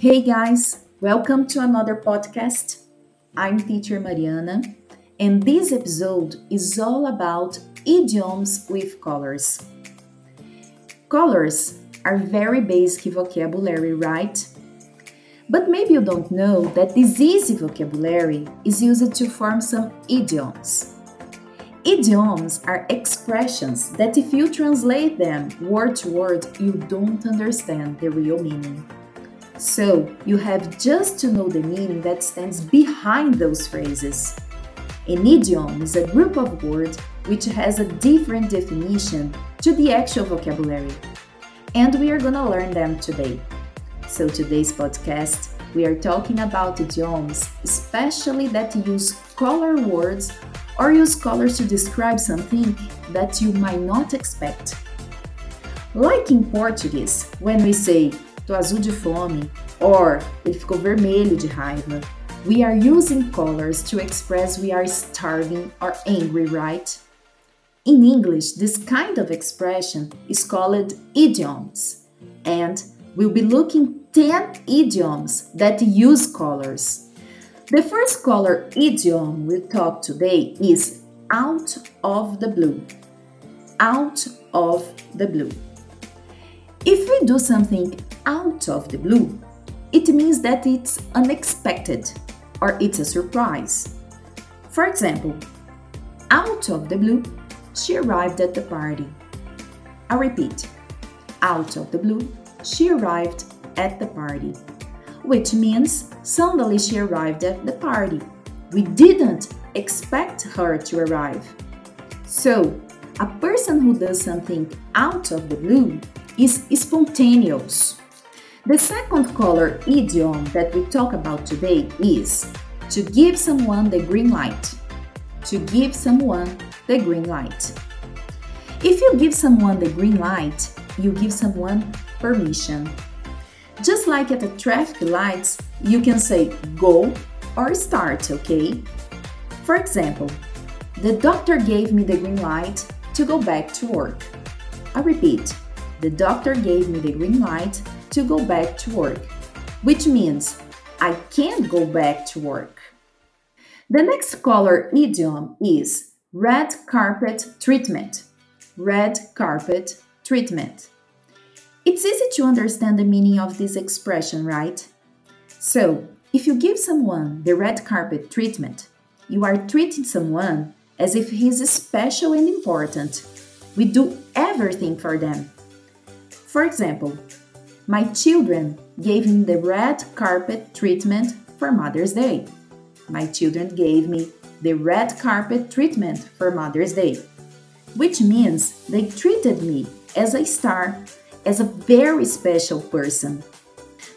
Hey guys, welcome to another podcast. I'm teacher Mariana, and this episode is all about idioms with colors. Colors are very basic vocabulary, right? But maybe you don't know that this easy vocabulary is used to form some idioms. Idioms are expressions that, if you translate them word to word, you don't understand the real meaning. So, you have just to know the meaning that stands behind those phrases. An idiom is a group of words which has a different definition to the actual vocabulary. And we are to learn them today. So, today's podcast, we are talking about idioms, especially that use color words or use colors to describe something that you might not expect. Like in Portuguese, when we say tô azul de fome or ele ficou vermelho de raiva, we are using colors to express we are starving or angry, right? In English, this kind of expression is called idioms, and we'll be looking 10 idioms that use colors. The first color idiom we'll talk today is out of the blue. Out of the blue. If we do something out of the blue, it means that it's unexpected or it's a surprise. For example, out of the blue, she arrived at the party. I repeat, out of the blue, she arrived at the party which means suddenly she arrived at the party. We didn't expect her to arrive. So, a person who does something out of the blue is spontaneous. The second color idiom that we talk about today is to give someone the green light. To give someone the green light. If you give someone the green light, you give someone permission. Just like at the traffic lights, you can say go or start, okay? For example, the doctor gave me the green light to go back to work. I repeat, the doctor gave me the green light to go back to work, which means I can't go back to work. The next color idiom is red carpet treatment. Red carpet treatment. It's easy to understand the meaning of this expression, right? So, if you give someone the red carpet treatment, you are treating someone as if he's special and important. We do everything for them. For example, my children gave me the red carpet treatment for Mother's Day. My children gave me the red carpet treatment for Mother's Day, which means they treated me as a star as a very special person.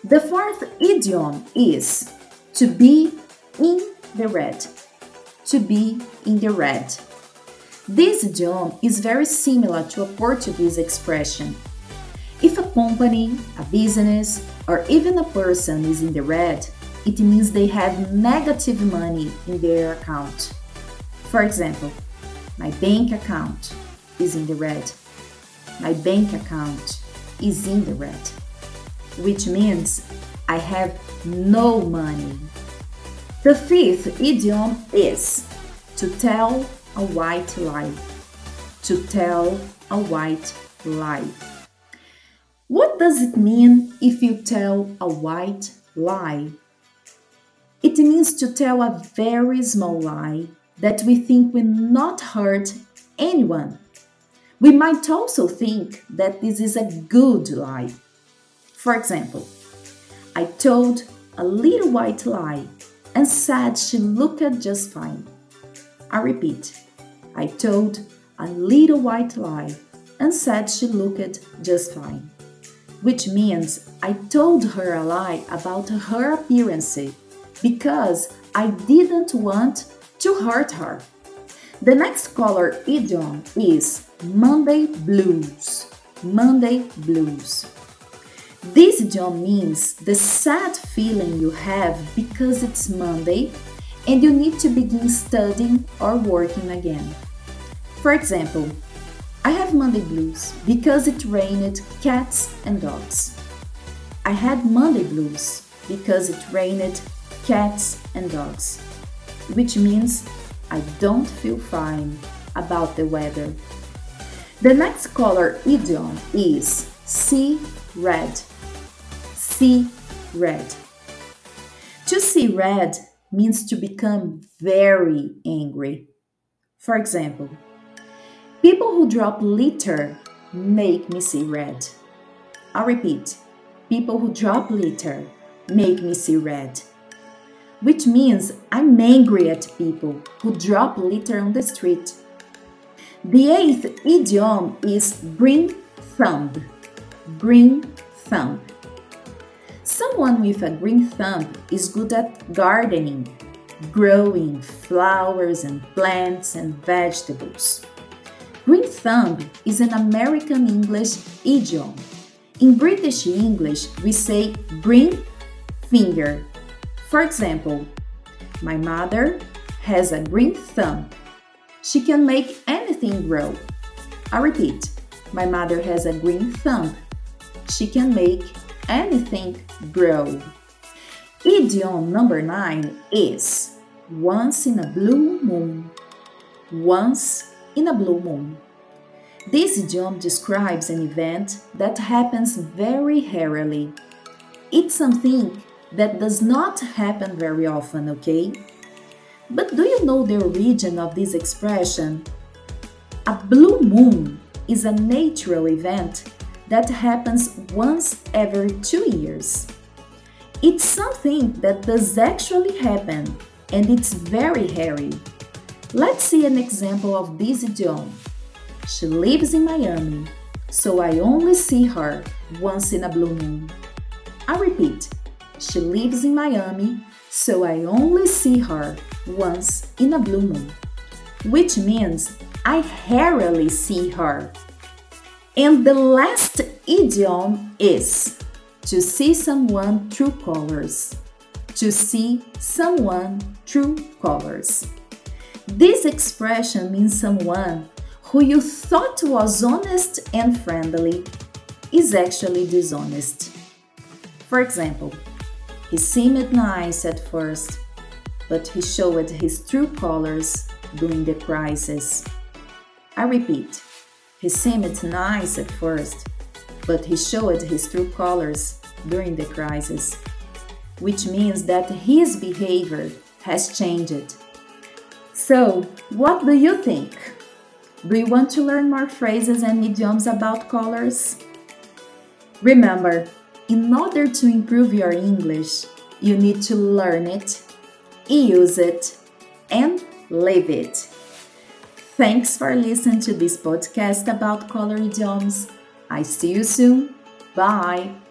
The fourth idiom is to be in the red. To be in the red. This idiom is very similar to a Portuguese expression. Company, a business, or even a person is in the red, it means they have negative money in their account. For example, my bank account is in the red. My bank account is in the red, which means I have no money. The fifth idiom is to tell a white lie. To tell a white lie. What does it mean if you tell a white lie? It means to tell a very small lie that we think will not hurt anyone we might also think that this is a good lie. For example, I told a little white lie and said she looked just fine. I repeat, I told a little white lie and said she looked just fine. Which means I told her a lie about her appearance because I didn't want to hurt her. The next color idiom is Monday blues. Monday blues. This idiom means the sad feeling you have because it's Monday and you need to begin studying or working again. For example, I have Monday blues because it rained cats and dogs. I had Monday blues because it rained cats and dogs, which means I don't feel fine about the weather. The next color idiom is see red. See red. To see red means to become very angry. For example, people who drop litter make me see red. I'll repeat people who drop litter make me see red. Which means I'm angry at people who drop litter on the street. The eighth idiom is green thumb. Green thumb. Someone with a green thumb is good at gardening, growing flowers and plants and vegetables. Thumb is an American English idiom. In British English, we say green finger. For example, my mother has a green thumb. She can make anything grow. I repeat, my mother has a green thumb. She can make anything grow. Idiom number nine is once in a blue moon. Once in a blue moon. This idiom describes an event that happens very rarely. It's something that does not happen very often, okay? But do you know the origin of this expression? A blue moon is a natural event that happens once every two years. It's something that does actually happen and it's very hairy. Let's see an example of this idiom. She lives in Miami, so I only see her once in a blue moon. I repeat, she lives in Miami, so I only see her once in a blue moon, which means I rarely see her. And the last idiom is to see someone through colors. To see someone through colors. This expression means someone who you thought was honest and friendly is actually dishonest. For example, he seemed nice at first, but he showed his true colors during the crisis. I repeat, he seemed nice at first, but he showed his true colors during the crisis, which means that his behavior has changed. So, what do you think? Do you want to learn more phrases and idioms about colors? Remember, in order to improve your English, you need to learn it, use it, and live it. Thanks for listening to this podcast about color idioms. I see you soon. Bye.